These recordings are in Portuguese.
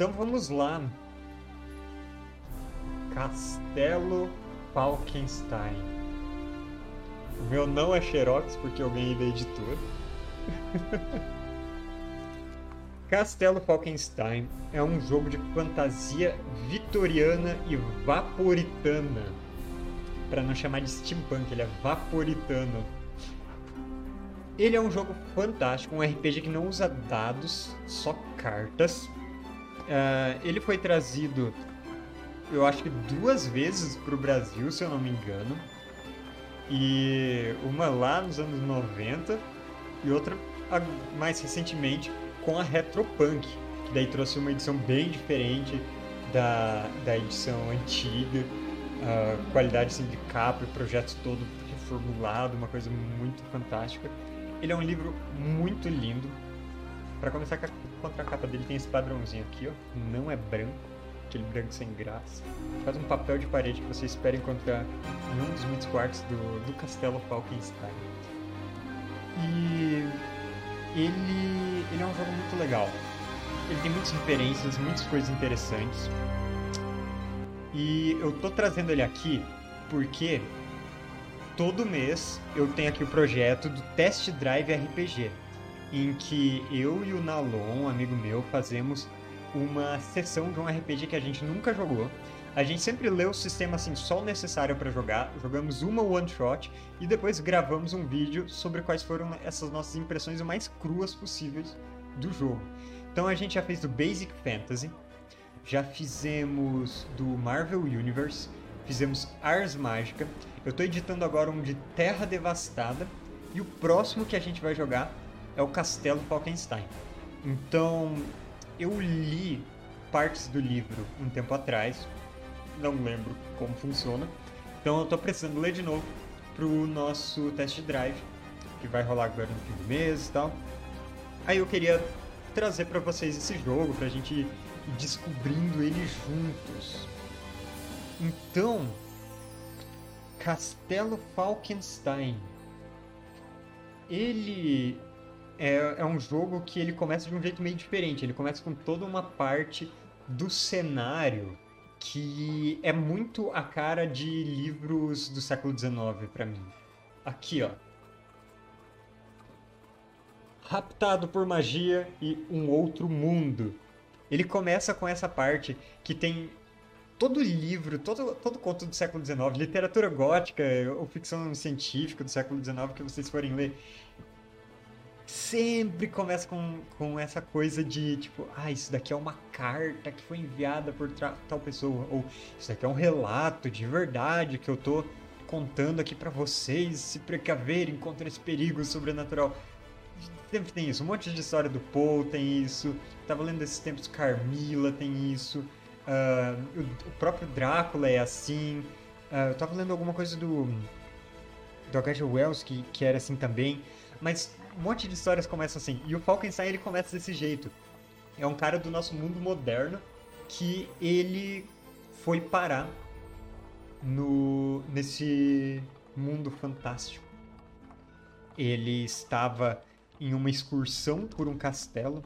Então vamos lá. Castelo Falkenstein. O meu não é Xerox porque eu ganhei da editora. Castelo Falkenstein é um jogo de fantasia vitoriana e vaporitana. Para não chamar de steampunk, ele é vaporitano. Ele é um jogo fantástico, um RPG que não usa dados, só cartas. Uh, ele foi trazido, eu acho que duas vezes para o Brasil, se eu não me engano. E uma lá nos anos 90 e outra mais recentemente com a Retropunk, que daí trouxe uma edição bem diferente da, da edição antiga, uh, qualidade assim, de capa, projeto todo reformulado, uma coisa muito fantástica. Ele é um livro muito lindo. Para começar com a contracapa dele tem esse padrãozinho aqui, ó. Não é branco, aquele branco sem graça. Faz um papel de parede que você espera encontrar em um dos muitos quartos do, do Castelo Falkenstein. E ele, ele é um jogo muito legal. Ele tem muitas referências, muitas coisas interessantes. E eu tô trazendo ele aqui porque todo mês eu tenho aqui o projeto do Test Drive RPG, em que eu e o Nalon, amigo meu, fazemos uma sessão de um RPG que a gente nunca jogou. A gente sempre lê o sistema assim só o necessário para jogar, jogamos uma one shot e depois gravamos um vídeo sobre quais foram essas nossas impressões o mais cruas possíveis do jogo. Então a gente já fez do Basic Fantasy, já fizemos do Marvel Universe, fizemos Ars Mágica. Eu estou editando agora um de Terra Devastada e o próximo que a gente vai jogar é o Castelo Falkenstein. Então eu li partes do livro um tempo atrás, não lembro como funciona. Então eu tô precisando ler de novo pro nosso test drive, que vai rolar agora no fim do mês e tal. Aí eu queria trazer para vocês esse jogo, pra gente ir descobrindo ele juntos. Então, Castelo Falkenstein. Ele é, é um jogo que ele começa de um jeito meio diferente. Ele começa com toda uma parte do cenário que é muito a cara de livros do século XIX para mim. Aqui, ó. Raptado por magia e um outro mundo. Ele começa com essa parte que tem todo livro, todo, todo conto do século XIX, literatura gótica ou ficção científica do século XIX que vocês forem ler, sempre começa com, com essa coisa de tipo, ah, isso daqui é uma carta que foi enviada por tal pessoa, ou isso daqui é um relato de verdade que eu tô contando aqui para vocês se precaverem contra esse perigo sobrenatural. Sempre tem isso, um monte de história do Poe tem isso, tava lendo esses tempos Carmila tem isso, uh, o, o, próprio Drácula é assim, uh, eu tava lendo alguma coisa do, do H.G. Wells que, que era assim também, mas um monte de histórias começam assim. E o Falkenstein ele começa desse jeito. É um cara do nosso mundo moderno que ele foi parar no nesse mundo fantástico. Ele estava em uma excursão por um castelo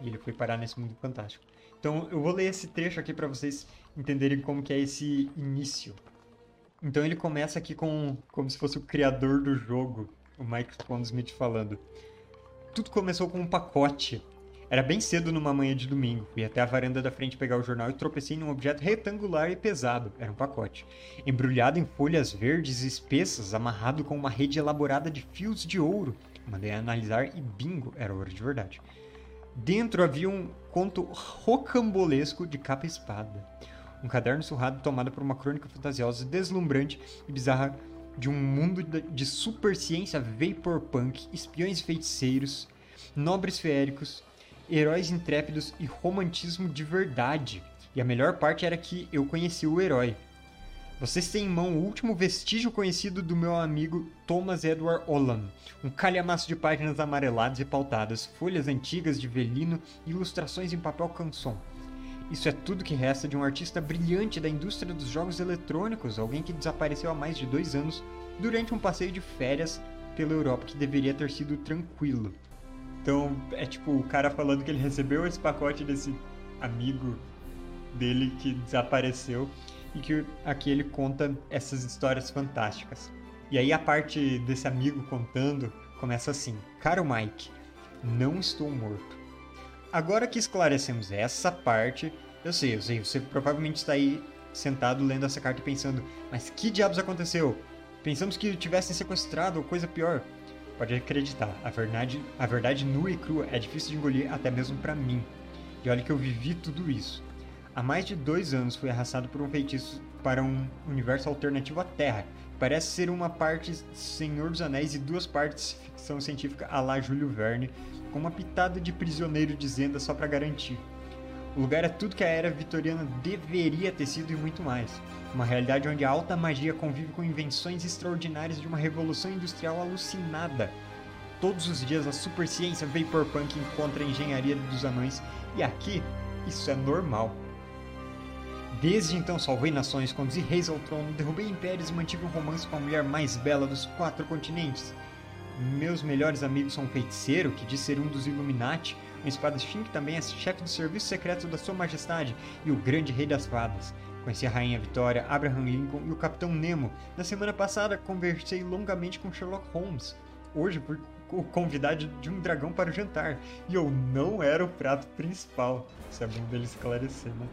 e ele foi parar nesse mundo fantástico. Então eu vou ler esse trecho aqui para vocês entenderem como que é esse início. Então ele começa aqui com como se fosse o criador do jogo o Mike Smith falando. Tudo começou com um pacote. Era bem cedo numa manhã de domingo. Fui até a varanda da frente pegar o jornal e tropecei num objeto retangular e pesado. Era um pacote. Embrulhado em folhas verdes espessas, amarrado com uma rede elaborada de fios de ouro. Mandei analisar e bingo, era ouro de verdade. Dentro havia um conto rocambolesco de capa espada. Um caderno surrado tomado por uma crônica fantasiosa, deslumbrante e bizarra de um mundo de super ciência vaporpunk, espiões e feiticeiros, nobres feéricos, heróis intrépidos e romantismo de verdade. E a melhor parte era que eu conheci o herói. Vocês têm em mão o último vestígio conhecido do meu amigo Thomas Edward Olam, um calhamaço de páginas amareladas e pautadas, folhas antigas de velino e ilustrações em papel canson. Isso é tudo que resta de um artista brilhante da indústria dos jogos eletrônicos, alguém que desapareceu há mais de dois anos durante um passeio de férias pela Europa que deveria ter sido tranquilo. Então, é tipo o cara falando que ele recebeu esse pacote desse amigo dele que desapareceu e que aqui ele conta essas histórias fantásticas. E aí a parte desse amigo contando começa assim: Caro Mike, não estou morto. Agora que esclarecemos essa parte, eu sei, eu sei, você provavelmente está aí sentado lendo essa carta e pensando: mas que diabos aconteceu? Pensamos que tivessem sequestrado ou coisa pior. Pode acreditar, a verdade, a verdade nua e crua é difícil de engolir até mesmo para mim. E olha que eu vivi tudo isso. Há mais de dois anos fui arrastado por um feitiço para um universo alternativo à Terra. Parece ser uma parte Senhor dos Anéis e duas partes ficção científica a la Júlio Verne, com uma pitada de prisioneiro de Zenda só para garantir. O lugar é tudo que a era vitoriana deveria ter sido e muito mais. Uma realidade onde a alta magia convive com invenções extraordinárias de uma revolução industrial alucinada. Todos os dias a superciência Vaporpunk encontra a engenharia dos anões e aqui isso é normal. Desde então salvei nações, conduzi reis ao trono, derrubei impérios e mantive um romance com a mulher mais bela dos quatro continentes. Meus melhores amigos são um feiticeiro, que diz ser um dos Illuminati, um espadachim que também é chefe do serviço secreto da Sua Majestade, e o grande rei das fadas. Conheci a Rainha Vitória, Abraham Lincoln e o Capitão Nemo. Na semana passada conversei longamente com Sherlock Holmes. Hoje fui convidado de um dragão para o jantar. E eu não era o prato principal. Isso é bom dele esclarecer, né?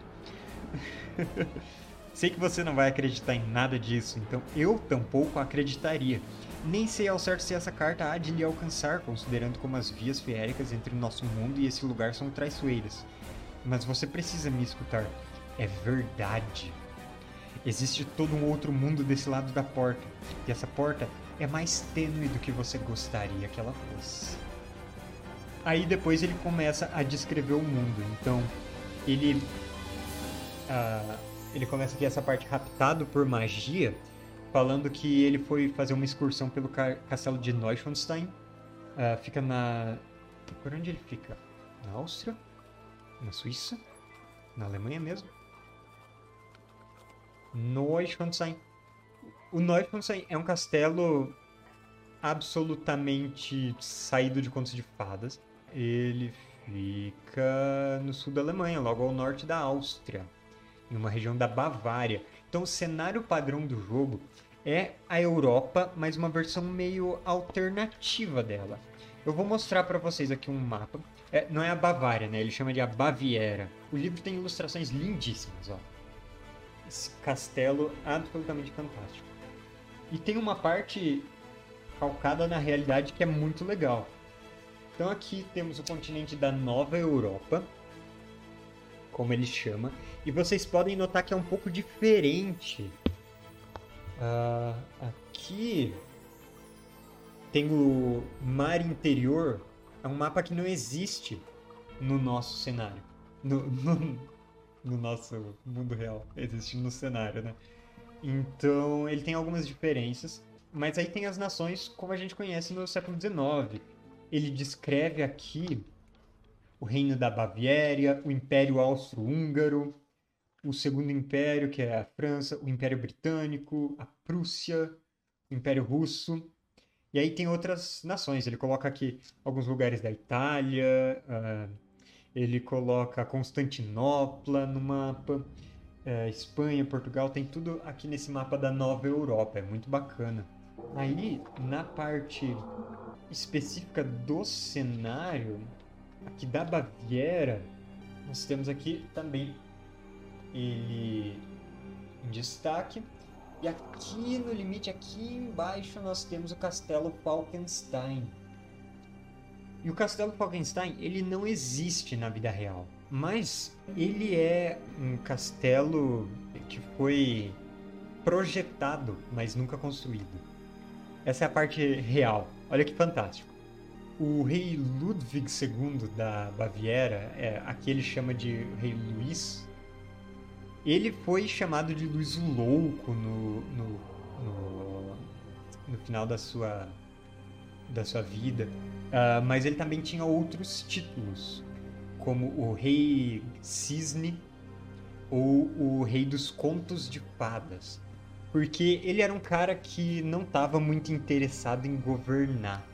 Sei que você não vai acreditar em nada disso, então eu tampouco acreditaria. Nem sei ao certo se essa carta há de lhe alcançar, considerando como as vias feéricas entre o nosso mundo e esse lugar são traiçoeiras. Mas você precisa me escutar. É verdade. Existe todo um outro mundo desse lado da porta, e essa porta é mais tênue do que você gostaria que ela fosse. Aí depois ele começa a descrever o mundo. Então ele ele começa aqui essa parte raptado por magia falando que ele foi fazer uma excursão pelo castelo de Neuschwanstein. Uh, fica na. Por onde ele fica? Na Áustria? Na Suíça? Na Alemanha mesmo? Neuschwanstein. O Neuschwanstein é um castelo absolutamente saído de contos de fadas. Ele fica no sul da Alemanha, logo ao norte da Áustria, em uma região da Bavária. Então, o cenário padrão do jogo é a Europa, mas uma versão meio alternativa dela. Eu vou mostrar para vocês aqui um mapa. É, não é a Bavária, né? Ele chama de a Baviera. O livro tem ilustrações lindíssimas, ó. Esse castelo absolutamente fantástico. E tem uma parte calcada na realidade que é muito legal. Então aqui temos o continente da Nova Europa, como ele chama, e vocês podem notar que é um pouco diferente Uh, aqui tem o mar interior. É um mapa que não existe no nosso cenário. No, no, no nosso mundo real. Existe no cenário, né? Então ele tem algumas diferenças. Mas aí tem as nações como a gente conhece no século XIX. Ele descreve aqui o reino da Baviera, o Império Austro-Húngaro, o Segundo Império, que é a França, o Império Britânico, a Prússia, o Império Russo. E aí tem outras nações. Ele coloca aqui alguns lugares da Itália, uh, ele coloca Constantinopla no mapa, uh, Espanha, Portugal, tem tudo aqui nesse mapa da Nova Europa. É muito bacana. Aí, na parte específica do cenário, aqui da Baviera, nós temos aqui também ele em destaque. E aqui no limite, aqui embaixo, nós temos o Castelo Falkenstein. E o Castelo Falkenstein, ele não existe na vida real. Mas ele é um castelo que foi projetado, mas nunca construído. Essa é a parte real. Olha que fantástico. O rei Ludwig II da Baviera, é, aqui ele chama de rei Luís ele foi chamado de Luiz o Louco no, no, no, no final da sua, da sua vida, uh, mas ele também tinha outros títulos, como o Rei Cisne ou o Rei dos Contos de Fadas, porque ele era um cara que não estava muito interessado em governar.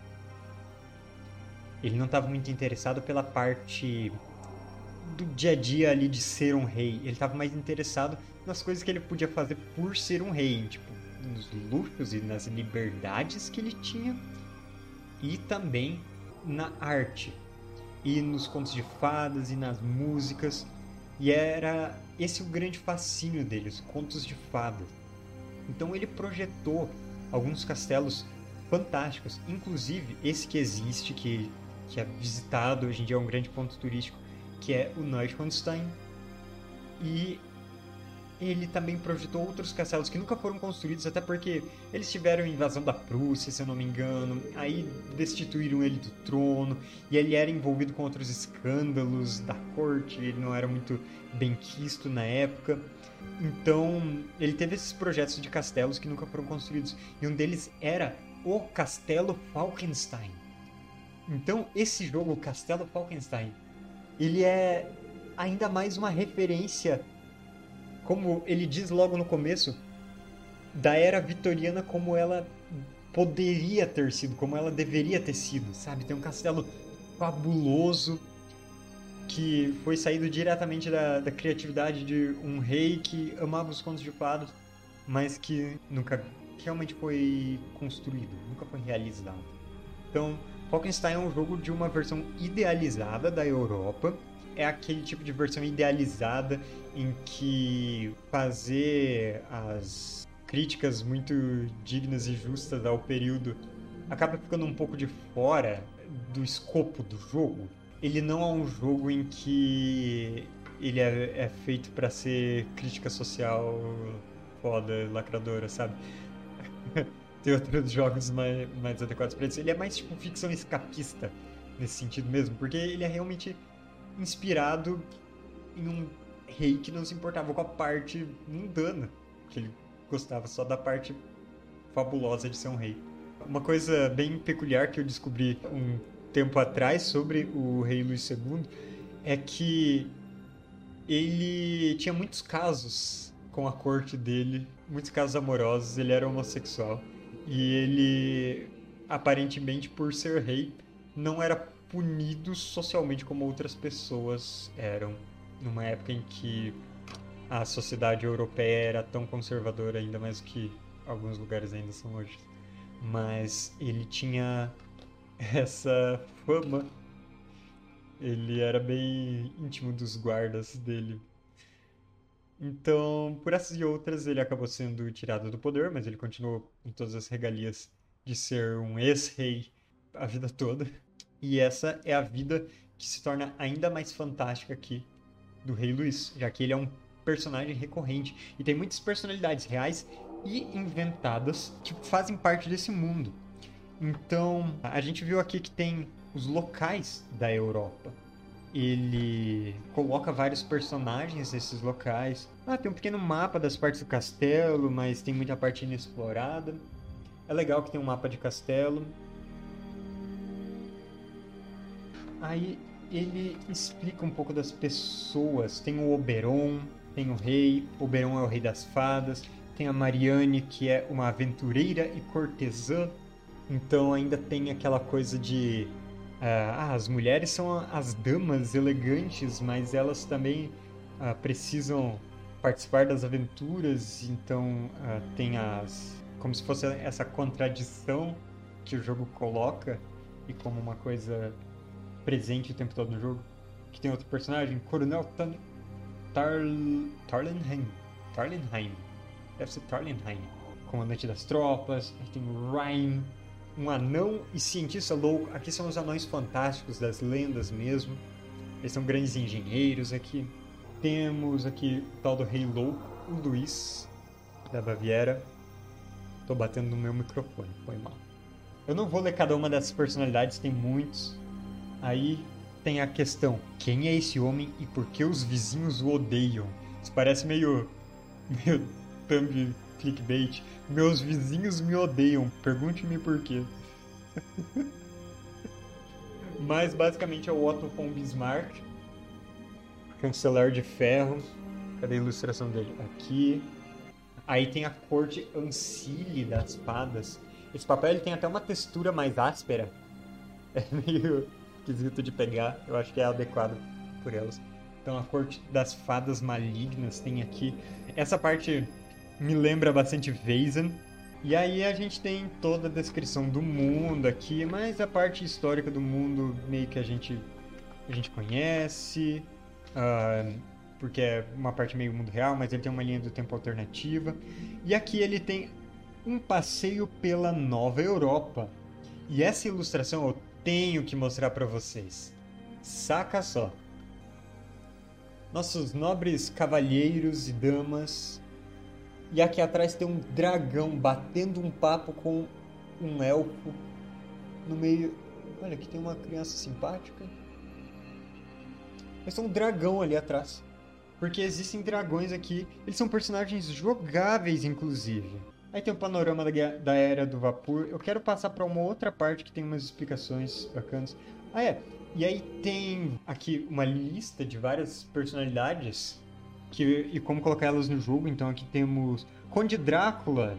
Ele não estava muito interessado pela parte do dia a dia ali de ser um rei. Ele estava mais interessado nas coisas que ele podia fazer por ser um rei, tipo, nos luxos e nas liberdades que ele tinha e também na arte e nos contos de fadas e nas músicas. E era esse o grande fascínio dele, os contos de fadas. Então ele projetou alguns castelos fantásticos, inclusive esse que existe, que, que é visitado, hoje em dia é um grande ponto turístico, que é o Neuschwanstein. E ele também projetou outros castelos que nunca foram construídos, até porque eles tiveram invasão da Prússia, se eu não me engano, aí destituíram ele do trono, e ele era envolvido com outros escândalos da corte, ele não era muito bem quisto na época. Então, ele teve esses projetos de castelos que nunca foram construídos, e um deles era o Castelo Falkenstein. Então, esse jogo, Castelo Falkenstein, ele é ainda mais uma referência como ele diz logo no começo, da era vitoriana como ela poderia ter sido, como ela deveria ter sido, sabe? Tem um castelo fabuloso que foi saído diretamente da, da criatividade de um rei que amava os contos de fadas, mas que nunca realmente foi construído, nunca foi realizado. Então, Falkenstein é um jogo de uma versão idealizada da Europa é aquele tipo de versão idealizada em que fazer as críticas muito dignas e justas ao período acaba ficando um pouco de fora do escopo do jogo. Ele não é um jogo em que ele é, é feito para ser crítica social foda, lacradora, sabe? Tem outros jogos mais, mais adequados para isso. Ele é mais tipo ficção escapista nesse sentido mesmo, porque ele é realmente inspirado em um rei que não se importava com a parte mundana, que ele gostava só da parte fabulosa de ser um rei. Uma coisa bem peculiar que eu descobri um tempo atrás sobre o rei Luís II é que ele tinha muitos casos com a corte dele, muitos casos amorosos, ele era homossexual. E ele, aparentemente, por ser rei, não era punidos socialmente como outras pessoas eram numa época em que a sociedade europeia era tão conservadora ainda mais que alguns lugares ainda são hoje. Mas ele tinha essa fama. Ele era bem íntimo dos guardas dele. Então, por essas e outras, ele acabou sendo tirado do poder, mas ele continuou com todas as regalias de ser um ex-rei a vida toda. E essa é a vida que se torna ainda mais fantástica aqui do Rei Luís, já que ele é um personagem recorrente e tem muitas personalidades reais e inventadas que fazem parte desse mundo. Então, a gente viu aqui que tem os locais da Europa. Ele coloca vários personagens nesses locais. Ah, tem um pequeno mapa das partes do castelo, mas tem muita parte inexplorada. É legal que tem um mapa de castelo. Aí ele explica um pouco das pessoas. Tem o Oberon, tem o rei. Oberon é o rei das fadas. Tem a Marianne, que é uma aventureira e cortesã. Então ainda tem aquela coisa de. Ah, as mulheres são as damas elegantes, mas elas também uh, precisam participar das aventuras. Então uh, tem as. Como se fosse essa contradição que o jogo coloca e como uma coisa presente o tempo todo no jogo. Que tem outro personagem, Coronel Tan Tar Tarlenheim. Tarlenheim. Deve ser Tarlenheim. Comandante das tropas. Aí tem o Ryan, um anão e cientista louco. Aqui são os anões fantásticos das lendas mesmo. Eles são grandes engenheiros aqui. Temos aqui o tal do Rei Louco, o Luiz, da Baviera. Tô batendo no meu microfone, foi mal. Eu não vou ler cada uma dessas personalidades, tem muitos. Aí tem a questão: quem é esse homem e por que os vizinhos o odeiam? Isso parece meio. meio thumb clickbait. Meus vizinhos me odeiam, pergunte-me por quê. Mas basicamente é o Otto von Bismarck, chanceler de ferro. Cadê a ilustração dele? Aqui. Aí tem a corte Ancile das espadas. Esse papel ele tem até uma textura mais áspera. É meio esquisito de pegar, eu acho que é adequado por elas. Então a corte das fadas malignas tem aqui. Essa parte me lembra bastante Vazen. E aí a gente tem toda a descrição do mundo aqui, mas a parte histórica do mundo meio que a gente a gente conhece, uh, porque é uma parte meio mundo real, mas ele tem uma linha do tempo alternativa. E aqui ele tem um passeio pela Nova Europa. E essa ilustração eu tenho que mostrar para vocês. Saca só. Nossos nobres cavalheiros e damas. E aqui atrás tem um dragão batendo um papo com um elfo no meio. Olha, aqui tem uma criança simpática. Mas tem um dragão ali atrás. Porque existem dragões aqui. Eles são personagens jogáveis, inclusive. Aí tem o panorama da, da era do vapor. Eu quero passar para uma outra parte que tem umas explicações bacanas. Ah, é. E aí tem aqui uma lista de várias personalidades que, e como colocar elas no jogo. Então aqui temos Conde Drácula,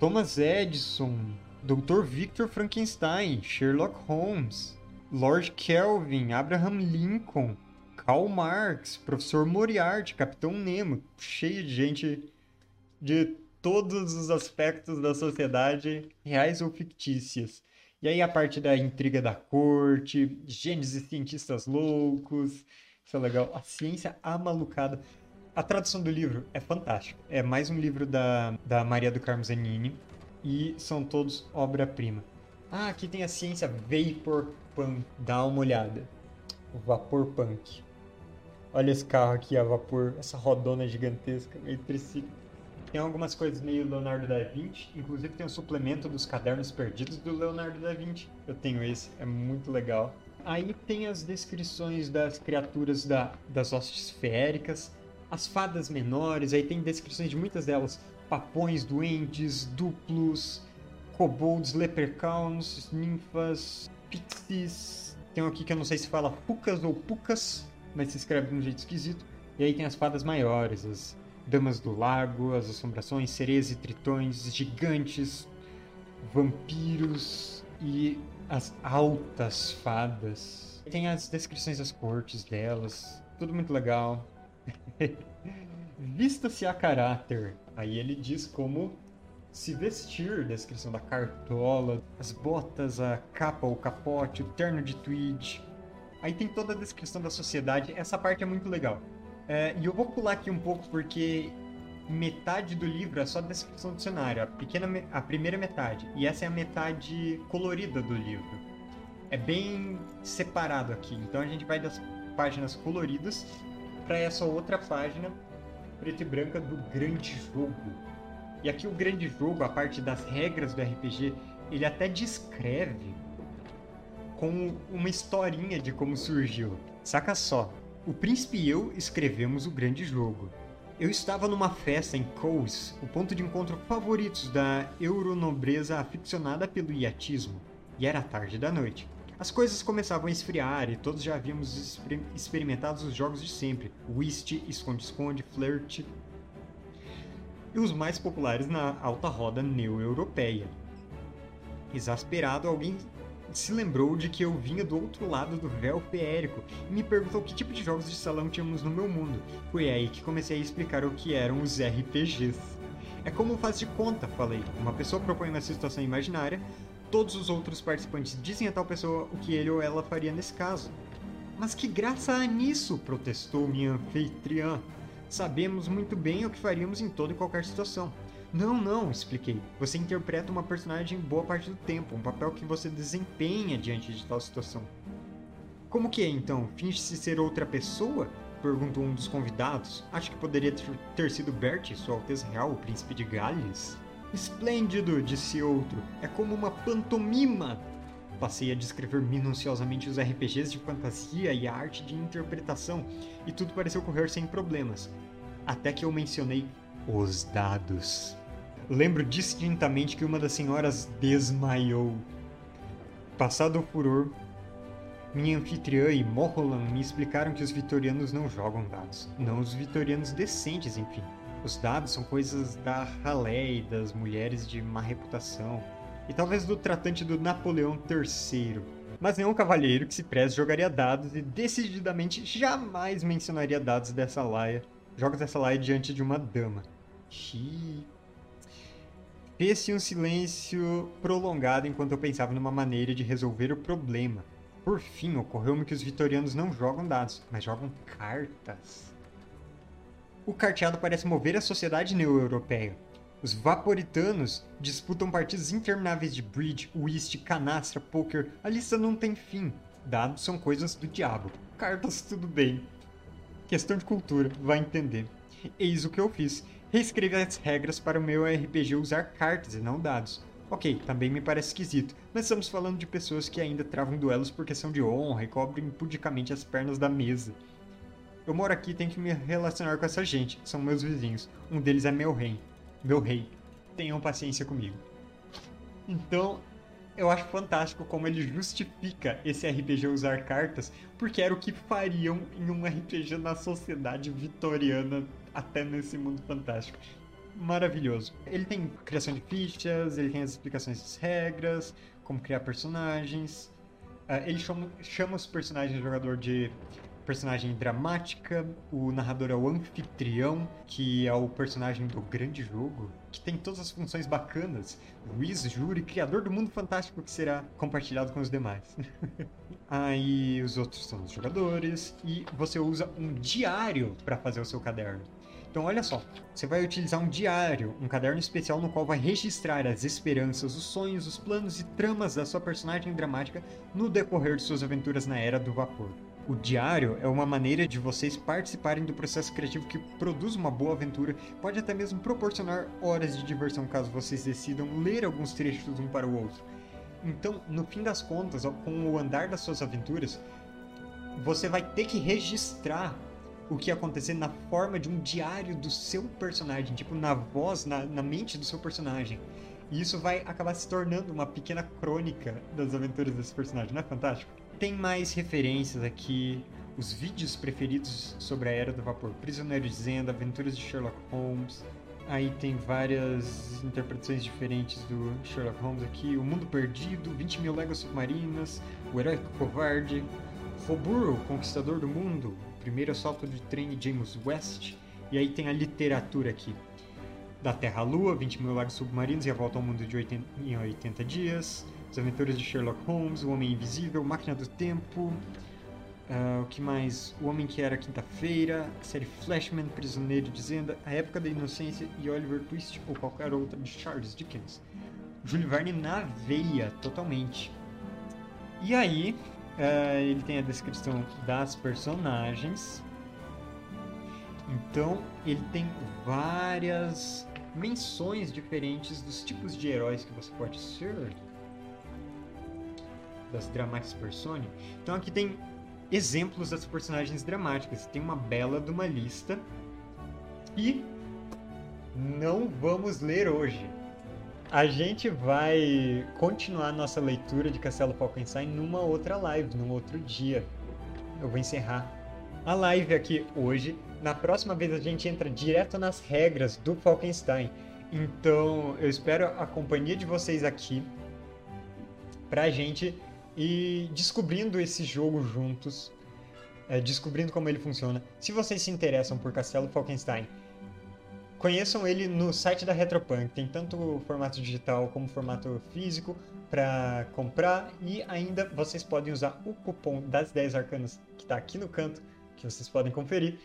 Thomas Edison, Dr. Victor Frankenstein, Sherlock Holmes, Lord Kelvin, Abraham Lincoln, Karl Marx, Professor Moriarty, Capitão Nemo, cheio de gente de todos os aspectos da sociedade, reais ou fictícias. E aí a parte da intriga da corte, gênios e cientistas loucos, isso é legal. A ciência amalucada. A tradução do livro é fantástica. É mais um livro da, da Maria do Carmo Zanini e são todos obra-prima. Ah, aqui tem a ciência Vapor Punk. Dá uma olhada. O Vapor Punk. Olha esse carro aqui a vapor, essa rodona gigantesca, meio triciclo. Tem algumas coisas meio Leonardo da Vinci, inclusive tem um suplemento dos cadernos perdidos do Leonardo da Vinci. Eu tenho esse, é muito legal. Aí tem as descrições das criaturas da, das hostes féricas, as fadas menores, aí tem descrições de muitas delas. Papões, duendes, duplos, kobolds, leprechauns, ninfas, pixies. Tem um aqui que eu não sei se fala pucas ou pucas, mas se escreve de um jeito esquisito. E aí tem as fadas maiores, as Damas do Lago, as Assombrações, Sereias e Tritões, Gigantes, Vampiros e as Altas Fadas. Tem as descrições das cortes delas, tudo muito legal. Vista-se a caráter. Aí ele diz como se vestir, descrição da cartola, as botas, a capa ou capote, o terno de tweed. Aí tem toda a descrição da sociedade, essa parte é muito legal. É, e eu vou pular aqui um pouco porque metade do livro é só descrição do cenário, a, pequena, a primeira metade. E essa é a metade colorida do livro. É bem separado aqui. Então a gente vai das páginas coloridas para essa outra página preta e branca do grande jogo. E aqui o grande jogo, a parte das regras do RPG, ele até descreve com uma historinha de como surgiu. Saca só, o príncipe e eu escrevemos o grande jogo. Eu estava numa festa em Cowes, o ponto de encontro favorito da euronobreza aficionada pelo iatismo, e era tarde da noite. As coisas começavam a esfriar e todos já havíamos exper experimentado os jogos de sempre: whist, esconde-esconde, flirt. E os mais populares na alta roda neo-europeia. Exasperado, alguém se lembrou de que eu vinha do outro lado do véu feérico e me perguntou que tipo de jogos de salão tínhamos no meu mundo. Foi aí que comecei a explicar o que eram os RPGs. É como faz de conta, falei. Uma pessoa propõe uma situação imaginária, todos os outros participantes dizem a tal pessoa o que ele ou ela faria nesse caso. Mas que graça há nisso? protestou minha anfitriã. Sabemos muito bem o que faríamos em toda e qualquer situação. Não, não, expliquei. Você interpreta uma personagem boa parte do tempo, um papel que você desempenha diante de tal situação. Como que é então? Finge-se ser outra pessoa? Perguntou um dos convidados. Acho que poderia ter sido Bert, Sua Alteza Real, o Príncipe de Gales. Esplêndido, disse outro. É como uma pantomima. Passei a descrever minuciosamente os RPGs de fantasia e a arte de interpretação, e tudo pareceu correr sem problemas. Até que eu mencionei os dados. Lembro distintamente que uma das senhoras desmaiou. Passado o furor, minha anfitriã e Morrolan me explicaram que os vitorianos não jogam dados. Não os vitorianos decentes, enfim. Os dados são coisas da ralé e das mulheres de má reputação. E talvez do tratante do Napoleão III. mas nenhum cavalheiro que se preze jogaria dados e decididamente jamais mencionaria dados dessa laia, jogos dessa laia diante de uma dama. Xiii. Fez-se um silêncio prolongado enquanto eu pensava numa maneira de resolver o problema. Por fim, ocorreu-me que os vitorianos não jogam dados, mas jogam cartas. O carteado parece mover a sociedade neo-europeia. Os vaporitanos disputam partidas intermináveis de bridge, whist, canastra, poker. A lista não tem fim. Dados são coisas do diabo. Cartas, tudo bem. Questão de cultura, vai entender. Eis o que eu fiz. Reescrevi as regras para o meu RPG usar cartas e não dados. Ok, também me parece esquisito, mas estamos falando de pessoas que ainda travam duelos por questão de honra e cobrem pudicamente as pernas da mesa. Eu moro aqui e tenho que me relacionar com essa gente, são meus vizinhos. Um deles é meu rei meu rei, tenham paciência comigo. Então, eu acho fantástico como ele justifica esse RPG usar cartas, porque era o que fariam em um RPG na sociedade vitoriana até nesse mundo fantástico. Maravilhoso. Ele tem criação de fichas, ele tem as explicações das regras, como criar personagens. Uh, ele chama, chama os personagens do jogador de personagem dramática, o narrador é o anfitrião, que é o personagem do grande jogo, que tem todas as funções bacanas, juiz, júri, criador do mundo fantástico que será compartilhado com os demais. Aí os outros são os jogadores e você usa um diário para fazer o seu caderno. Então, olha só, você vai utilizar um diário, um caderno especial no qual vai registrar as esperanças, os sonhos, os planos e tramas da sua personagem dramática no decorrer de suas aventuras na Era do Vapor. O diário é uma maneira de vocês participarem do processo criativo que produz uma boa aventura, pode até mesmo proporcionar horas de diversão caso vocês decidam ler alguns trechos um para o outro. Então, no fim das contas, com o andar das suas aventuras, você vai ter que registrar o que acontecer na forma de um diário do seu personagem, tipo na voz, na, na mente do seu personagem. E isso vai acabar se tornando uma pequena crônica das aventuras desse personagem, não é fantástico? Tem mais referências aqui, os vídeos preferidos sobre a Era do Vapor, Prisioneiro de Zenda, Aventuras de Sherlock Holmes. Aí tem várias interpretações diferentes do Sherlock Holmes aqui. O Mundo Perdido, 20 mil léguas submarinas, O Herói Covarde, Robur, Conquistador do Mundo, Primeiro Assalto de Trem James West. E aí tem a literatura aqui. Da Terra à Lua, 20 mil lagos submarinos e a volta ao mundo de 80, em 80 dias. As Aventuras de Sherlock Holmes, O Homem Invisível, Máquina do Tempo, uh, o que mais? O Homem que Era Quinta-feira, a série Flashman, Prisioneiro de Zenda, A Época da Inocência e Oliver Twist ou qualquer outra de Charles Dickens. Júlio Verne na veia, totalmente. E aí, uh, ele tem a descrição das personagens. Então, ele tem várias menções diferentes dos tipos de heróis que você pode ser das Dramatis Persone. Então aqui tem exemplos das personagens dramáticas. Tem uma bela de uma lista. E não vamos ler hoje. A gente vai continuar nossa leitura de Castelo Falkenstein numa outra live, num outro dia. Eu vou encerrar a live aqui hoje. Na próxima vez a gente entra direto nas regras do Falkenstein. Então eu espero a companhia de vocês aqui pra gente e descobrindo esse jogo juntos, é, descobrindo como ele funciona. Se vocês se interessam por Castelo Falkenstein, conheçam ele no site da Retropunk. Tem tanto formato digital como formato físico para comprar e ainda vocês podem usar o cupom das 10 arcanas que está aqui no canto, que vocês podem conferir.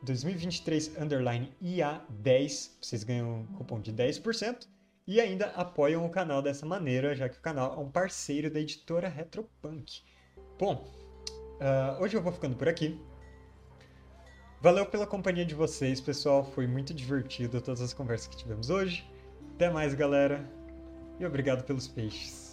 2023 underline IA10, vocês ganham um cupom de 10% e ainda apoiam o canal dessa maneira, já que o canal é um parceiro da editora Retropunk. Bom, uh, hoje eu vou ficando por aqui. Valeu pela companhia de vocês, pessoal. Foi muito divertido todas as conversas que tivemos hoje. Até mais, galera. E obrigado pelos peixes.